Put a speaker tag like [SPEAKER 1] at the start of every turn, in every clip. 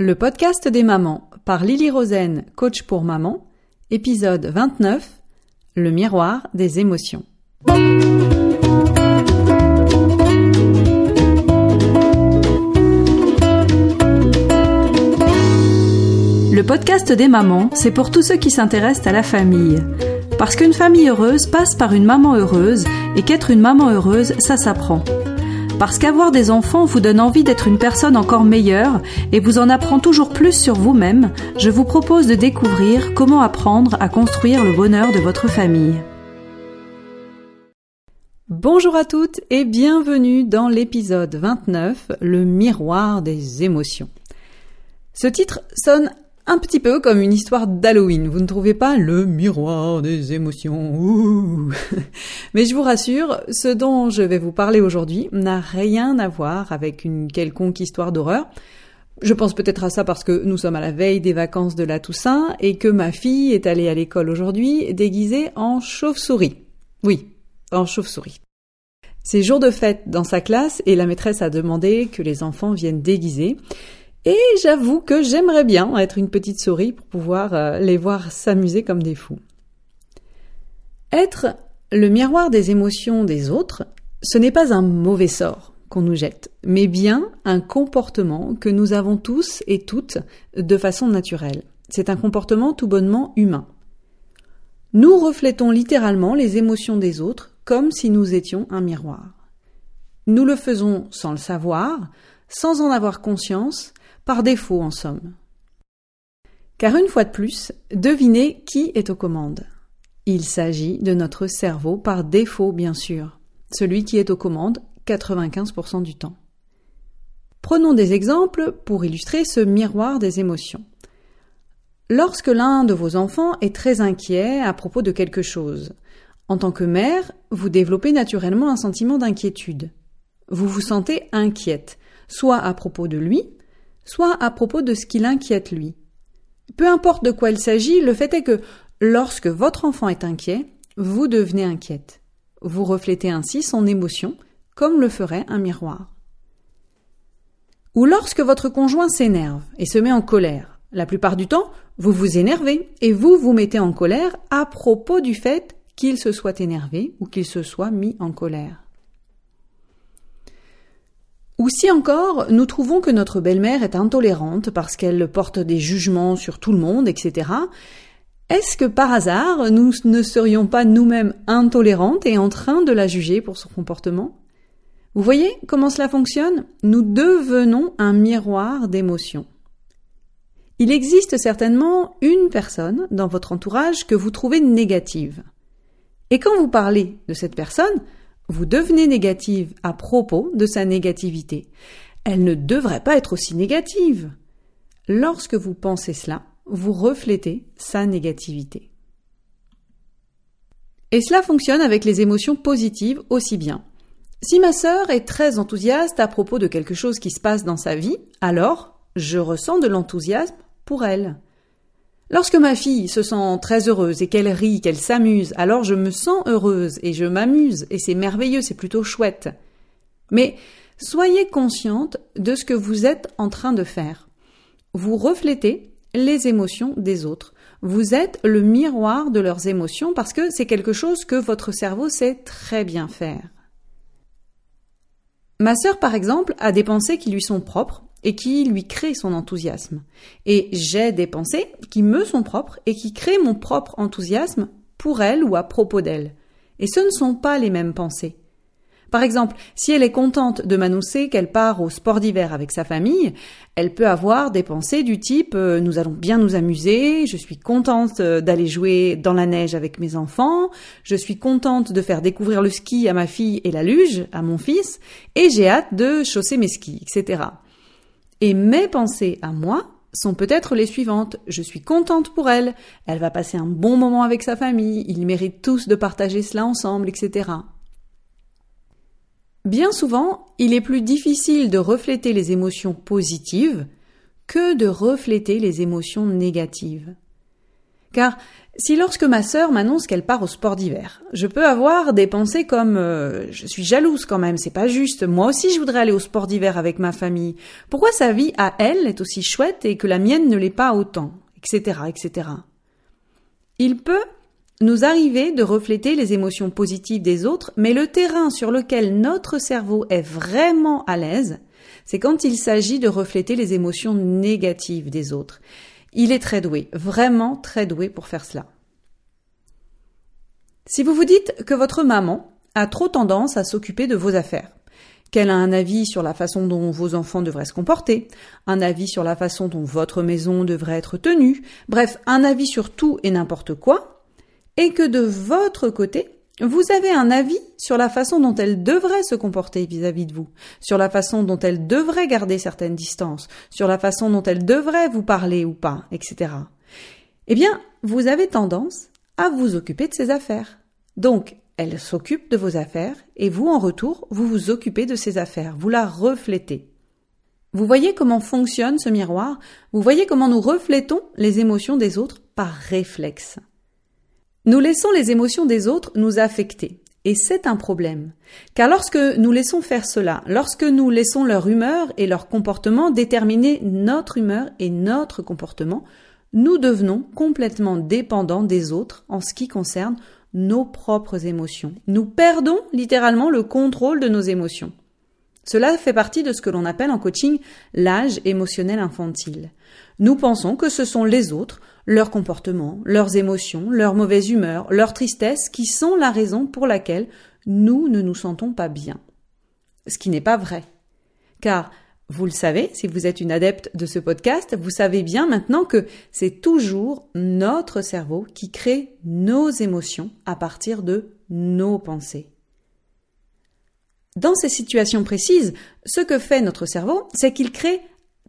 [SPEAKER 1] Le podcast des mamans par Lily Rosen, coach pour maman, épisode 29, le miroir des émotions. Le podcast des mamans, c'est pour tous ceux qui s'intéressent à la famille. Parce qu'une famille heureuse passe par une maman heureuse et qu'être une maman heureuse, ça s'apprend. Parce qu'avoir des enfants vous donne envie d'être une personne encore meilleure et vous en apprend toujours plus sur vous-même, je vous propose de découvrir comment apprendre à construire le bonheur de votre famille. Bonjour à toutes et bienvenue dans l'épisode 29, le miroir des émotions. Ce titre sonne un petit peu comme une histoire d'Halloween. Vous ne trouvez pas le miroir des émotions Mais je vous rassure, ce dont je vais vous parler aujourd'hui n'a rien à voir avec une quelconque histoire d'horreur. Je pense peut-être à ça parce que nous sommes à la veille des vacances de la Toussaint et que ma fille est allée à l'école aujourd'hui déguisée en chauve-souris. Oui, en chauve-souris. C'est jour de fête dans sa classe et la maîtresse a demandé que les enfants viennent déguisés. Et j'avoue que j'aimerais bien être une petite souris pour pouvoir euh, les voir s'amuser comme des fous. Être le miroir des émotions des autres, ce n'est pas un mauvais sort qu'on nous jette, mais bien un comportement que nous avons tous et toutes de façon naturelle. C'est un comportement tout bonnement humain. Nous reflétons littéralement les émotions des autres comme si nous étions un miroir. Nous le faisons sans le savoir, sans en avoir conscience, par défaut en somme. Car une fois de plus, devinez qui est aux commandes. Il s'agit de notre cerveau par défaut, bien sûr, celui qui est aux commandes 95% du temps. Prenons des exemples pour illustrer ce miroir des émotions. Lorsque l'un de vos enfants est très inquiet à propos de quelque chose, en tant que mère, vous développez naturellement un sentiment d'inquiétude. Vous vous sentez inquiète, soit à propos de lui, soit à propos de ce qui l'inquiète lui. Peu importe de quoi il s'agit, le fait est que lorsque votre enfant est inquiet, vous devenez inquiète. Vous reflétez ainsi son émotion, comme le ferait un miroir. Ou lorsque votre conjoint s'énerve et se met en colère. La plupart du temps, vous vous énervez et vous vous mettez en colère à propos du fait qu'il se soit énervé ou qu'il se soit mis en colère. Ou si encore nous trouvons que notre belle-mère est intolérante parce qu'elle porte des jugements sur tout le monde, etc., est-ce que par hasard nous ne serions pas nous-mêmes intolérantes et en train de la juger pour son comportement? Vous voyez comment cela fonctionne? Nous devenons un miroir d'émotions. Il existe certainement une personne dans votre entourage que vous trouvez négative. Et quand vous parlez de cette personne, vous devenez négative à propos de sa négativité. Elle ne devrait pas être aussi négative. Lorsque vous pensez cela, vous reflétez sa négativité. Et cela fonctionne avec les émotions positives aussi bien. Si ma sœur est très enthousiaste à propos de quelque chose qui se passe dans sa vie, alors je ressens de l'enthousiasme pour elle. Lorsque ma fille se sent très heureuse et qu'elle rit, qu'elle s'amuse, alors je me sens heureuse et je m'amuse et c'est merveilleux, c'est plutôt chouette. Mais soyez consciente de ce que vous êtes en train de faire. Vous reflétez les émotions des autres. Vous êtes le miroir de leurs émotions parce que c'est quelque chose que votre cerveau sait très bien faire. Ma sœur, par exemple, a des pensées qui lui sont propres et qui lui crée son enthousiasme. Et j'ai des pensées qui me sont propres et qui créent mon propre enthousiasme pour elle ou à propos d'elle. Et ce ne sont pas les mêmes pensées. Par exemple, si elle est contente de m'annoncer qu'elle part au sport d'hiver avec sa famille, elle peut avoir des pensées du type euh, nous allons bien nous amuser, je suis contente euh, d'aller jouer dans la neige avec mes enfants, je suis contente de faire découvrir le ski à ma fille et la luge à mon fils, et j'ai hâte de chausser mes skis, etc. Et mes pensées à moi sont peut-être les suivantes. Je suis contente pour elle, elle va passer un bon moment avec sa famille, ils méritent tous de partager cela ensemble, etc. Bien souvent, il est plus difficile de refléter les émotions positives que de refléter les émotions négatives. Car si lorsque ma sœur m'annonce qu'elle part au sport d'hiver, je peux avoir des pensées comme euh, je suis jalouse quand même, c'est pas juste. Moi aussi je voudrais aller au sport d'hiver avec ma famille. Pourquoi sa vie à elle est aussi chouette et que la mienne ne l'est pas autant, etc., etc. Il peut nous arriver de refléter les émotions positives des autres, mais le terrain sur lequel notre cerveau est vraiment à l'aise, c'est quand il s'agit de refléter les émotions négatives des autres. Il est très doué, vraiment très doué pour faire cela. Si vous vous dites que votre maman a trop tendance à s'occuper de vos affaires, qu'elle a un avis sur la façon dont vos enfants devraient se comporter, un avis sur la façon dont votre maison devrait être tenue, bref, un avis sur tout et n'importe quoi, et que de votre côté, vous avez un avis sur la façon dont elle devrait se comporter vis-à-vis de vous, sur la façon dont elle devrait garder certaines distances, sur la façon dont elle devrait vous parler ou pas, etc. Eh bien, vous avez tendance à vous occuper de ses affaires. Donc, elle s'occupe de vos affaires et vous, en retour, vous vous occupez de ses affaires, vous la reflétez. Vous voyez comment fonctionne ce miroir? Vous voyez comment nous reflétons les émotions des autres par réflexe. Nous laissons les émotions des autres nous affecter. Et c'est un problème. Car lorsque nous laissons faire cela, lorsque nous laissons leur humeur et leur comportement déterminer notre humeur et notre comportement, nous devenons complètement dépendants des autres en ce qui concerne nos propres émotions. Nous perdons littéralement le contrôle de nos émotions. Cela fait partie de ce que l'on appelle en coaching l'âge émotionnel infantile. Nous pensons que ce sont les autres, leurs comportements, leurs émotions, leur mauvaise humeur, leur tristesse qui sont la raison pour laquelle nous ne nous sentons pas bien. Ce qui n'est pas vrai. Car, vous le savez, si vous êtes une adepte de ce podcast, vous savez bien maintenant que c'est toujours notre cerveau qui crée nos émotions à partir de nos pensées. Dans ces situations précises, ce que fait notre cerveau, c'est qu'il crée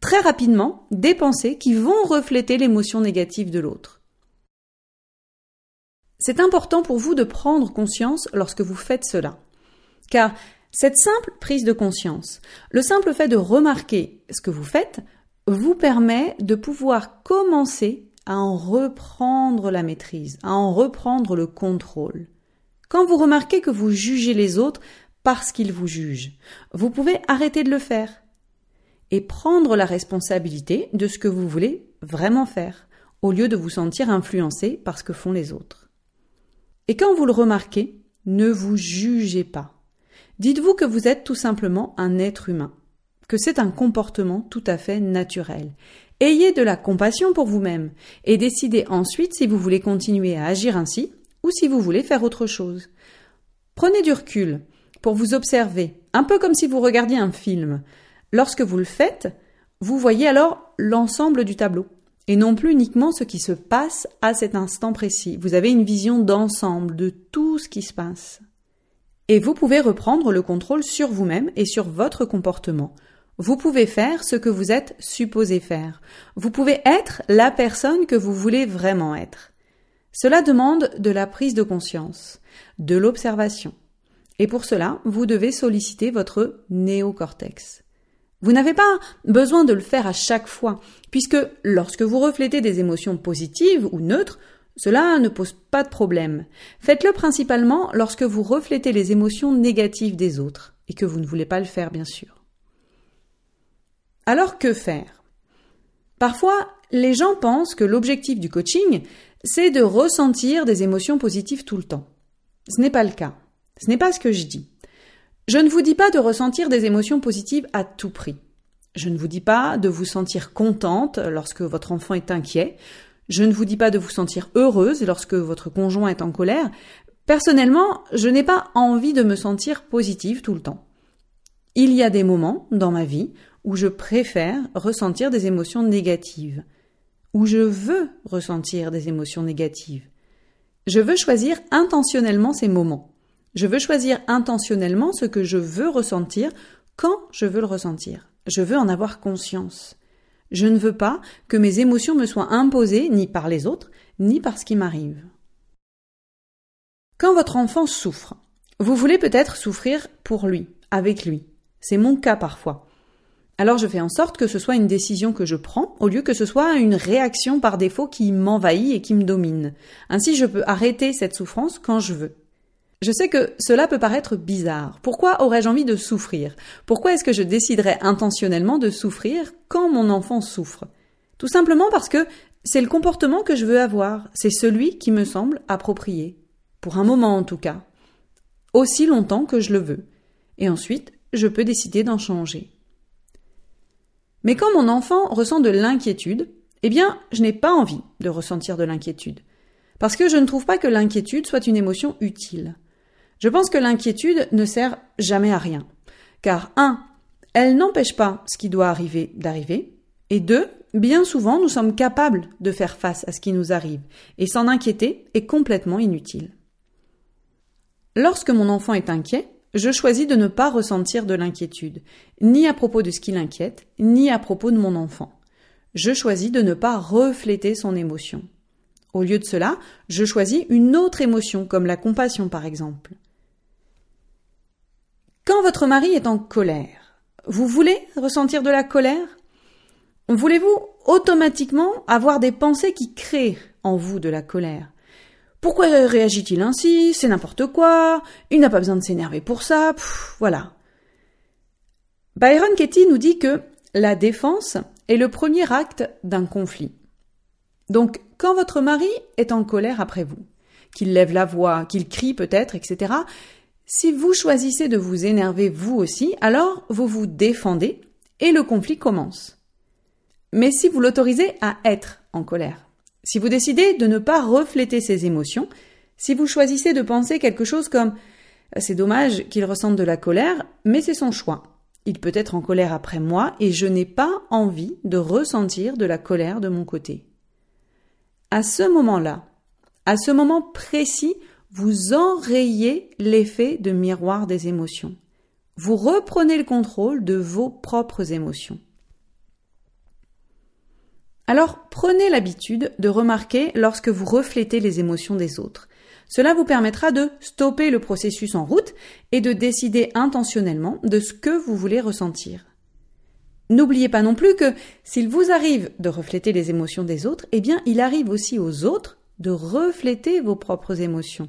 [SPEAKER 1] très rapidement des pensées qui vont refléter l'émotion négative de l'autre. C'est important pour vous de prendre conscience lorsque vous faites cela. Car cette simple prise de conscience, le simple fait de remarquer ce que vous faites, vous permet de pouvoir commencer à en reprendre la maîtrise, à en reprendre le contrôle. Quand vous remarquez que vous jugez les autres parce qu'ils vous jugent. Vous pouvez arrêter de le faire et prendre la responsabilité de ce que vous voulez vraiment faire, au lieu de vous sentir influencé par ce que font les autres. Et quand vous le remarquez, ne vous jugez pas. Dites-vous que vous êtes tout simplement un être humain, que c'est un comportement tout à fait naturel. Ayez de la compassion pour vous-même et décidez ensuite si vous voulez continuer à agir ainsi ou si vous voulez faire autre chose. Prenez du recul, pour vous observer, un peu comme si vous regardiez un film. Lorsque vous le faites, vous voyez alors l'ensemble du tableau et non plus uniquement ce qui se passe à cet instant précis. Vous avez une vision d'ensemble de tout ce qui se passe. Et vous pouvez reprendre le contrôle sur vous-même et sur votre comportement. Vous pouvez faire ce que vous êtes supposé faire. Vous pouvez être la personne que vous voulez vraiment être. Cela demande de la prise de conscience, de l'observation, et pour cela, vous devez solliciter votre néocortex. Vous n'avez pas besoin de le faire à chaque fois, puisque lorsque vous reflétez des émotions positives ou neutres, cela ne pose pas de problème. Faites-le principalement lorsque vous reflétez les émotions négatives des autres, et que vous ne voulez pas le faire, bien sûr. Alors que faire? Parfois, les gens pensent que l'objectif du coaching, c'est de ressentir des émotions positives tout le temps. Ce n'est pas le cas. Ce n'est pas ce que je dis. Je ne vous dis pas de ressentir des émotions positives à tout prix. Je ne vous dis pas de vous sentir contente lorsque votre enfant est inquiet. Je ne vous dis pas de vous sentir heureuse lorsque votre conjoint est en colère. Personnellement, je n'ai pas envie de me sentir positive tout le temps. Il y a des moments dans ma vie où je préfère ressentir des émotions négatives, où je veux ressentir des émotions négatives. Je veux choisir intentionnellement ces moments. Je veux choisir intentionnellement ce que je veux ressentir quand je veux le ressentir. Je veux en avoir conscience. Je ne veux pas que mes émotions me soient imposées ni par les autres, ni par ce qui m'arrive. Quand votre enfant souffre, vous voulez peut-être souffrir pour lui, avec lui. C'est mon cas parfois. Alors je fais en sorte que ce soit une décision que je prends au lieu que ce soit une réaction par défaut qui m'envahit et qui me domine. Ainsi je peux arrêter cette souffrance quand je veux. Je sais que cela peut paraître bizarre. Pourquoi aurais-je envie de souffrir? Pourquoi est-ce que je déciderais intentionnellement de souffrir quand mon enfant souffre? Tout simplement parce que c'est le comportement que je veux avoir, c'est celui qui me semble approprié. Pour un moment en tout cas. Aussi longtemps que je le veux. Et ensuite, je peux décider d'en changer. Mais quand mon enfant ressent de l'inquiétude, eh bien, je n'ai pas envie de ressentir de l'inquiétude. Parce que je ne trouve pas que l'inquiétude soit une émotion utile. Je pense que l'inquiétude ne sert jamais à rien. Car, un, elle n'empêche pas ce qui doit arriver d'arriver. Et deux, bien souvent, nous sommes capables de faire face à ce qui nous arrive. Et s'en inquiéter est complètement inutile. Lorsque mon enfant est inquiet, je choisis de ne pas ressentir de l'inquiétude, ni à propos de ce qui l'inquiète, ni à propos de mon enfant. Je choisis de ne pas refléter son émotion. Au lieu de cela, je choisis une autre émotion, comme la compassion par exemple. Quand votre mari est en colère, vous voulez ressentir de la colère? Voulez-vous automatiquement avoir des pensées qui créent en vous de la colère? Pourquoi réagit-il ainsi? C'est n'importe quoi. Il n'a pas besoin de s'énerver pour ça. voilà. Byron Katie nous dit que la défense est le premier acte d'un conflit. Donc, quand votre mari est en colère après vous, qu'il lève la voix, qu'il crie peut-être, etc., si vous choisissez de vous énerver vous aussi, alors vous vous défendez et le conflit commence. Mais si vous l'autorisez à être en colère, si vous décidez de ne pas refléter ces émotions, si vous choisissez de penser quelque chose comme c'est dommage qu'il ressente de la colère, mais c'est son choix. Il peut être en colère après moi et je n'ai pas envie de ressentir de la colère de mon côté. À ce moment-là, à ce moment précis, vous enrayez l'effet de miroir des émotions. Vous reprenez le contrôle de vos propres émotions. Alors prenez l'habitude de remarquer lorsque vous reflétez les émotions des autres. Cela vous permettra de stopper le processus en route et de décider intentionnellement de ce que vous voulez ressentir. N'oubliez pas non plus que s'il vous arrive de refléter les émotions des autres, eh bien il arrive aussi aux autres de refléter vos propres émotions.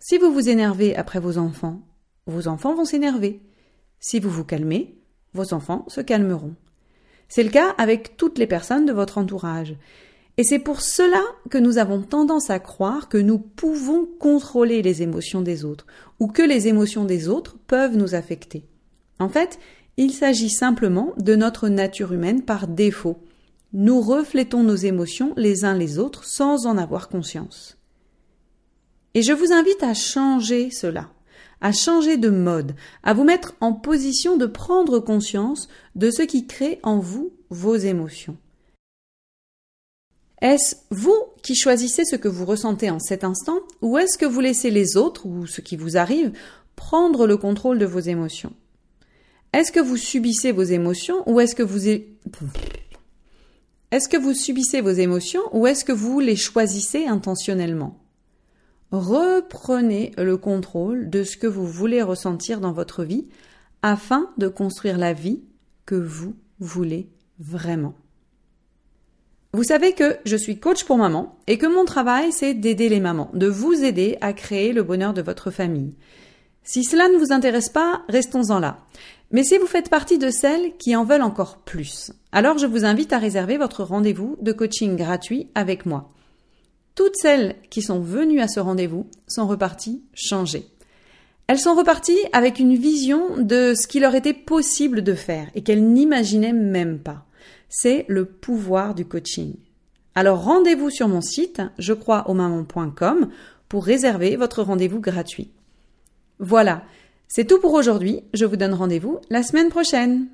[SPEAKER 1] Si vous vous énervez après vos enfants, vos enfants vont s'énerver. Si vous vous calmez, vos enfants se calmeront. C'est le cas avec toutes les personnes de votre entourage. Et c'est pour cela que nous avons tendance à croire que nous pouvons contrôler les émotions des autres, ou que les émotions des autres peuvent nous affecter. En fait, il s'agit simplement de notre nature humaine par défaut. Nous reflétons nos émotions les uns les autres sans en avoir conscience. Et je vous invite à changer cela à changer de mode, à vous mettre en position de prendre conscience de ce qui crée en vous vos émotions. Est-ce vous qui choisissez ce que vous ressentez en cet instant ou est-ce que vous laissez les autres ou ce qui vous arrive prendre le contrôle de vos émotions? Est-ce que vous subissez vos émotions ou est-ce que vous subissez vos émotions ou est-ce que vous les choisissez intentionnellement? Reprenez le contrôle de ce que vous voulez ressentir dans votre vie afin de construire la vie que vous voulez vraiment. Vous savez que je suis coach pour maman et que mon travail c'est d'aider les mamans, de vous aider à créer le bonheur de votre famille. Si cela ne vous intéresse pas, restons-en là. Mais si vous faites partie de celles qui en veulent encore plus, alors je vous invite à réserver votre rendez-vous de coaching gratuit avec moi. Toutes celles qui sont venues à ce rendez-vous sont reparties changées. Elles sont reparties avec une vision de ce qu'il leur était possible de faire et qu'elles n'imaginaient même pas. C'est le pouvoir du coaching. Alors rendez-vous sur mon site, je crois au maman.com, pour réserver votre rendez-vous gratuit. Voilà, c'est tout pour aujourd'hui. Je vous donne rendez-vous la semaine prochaine.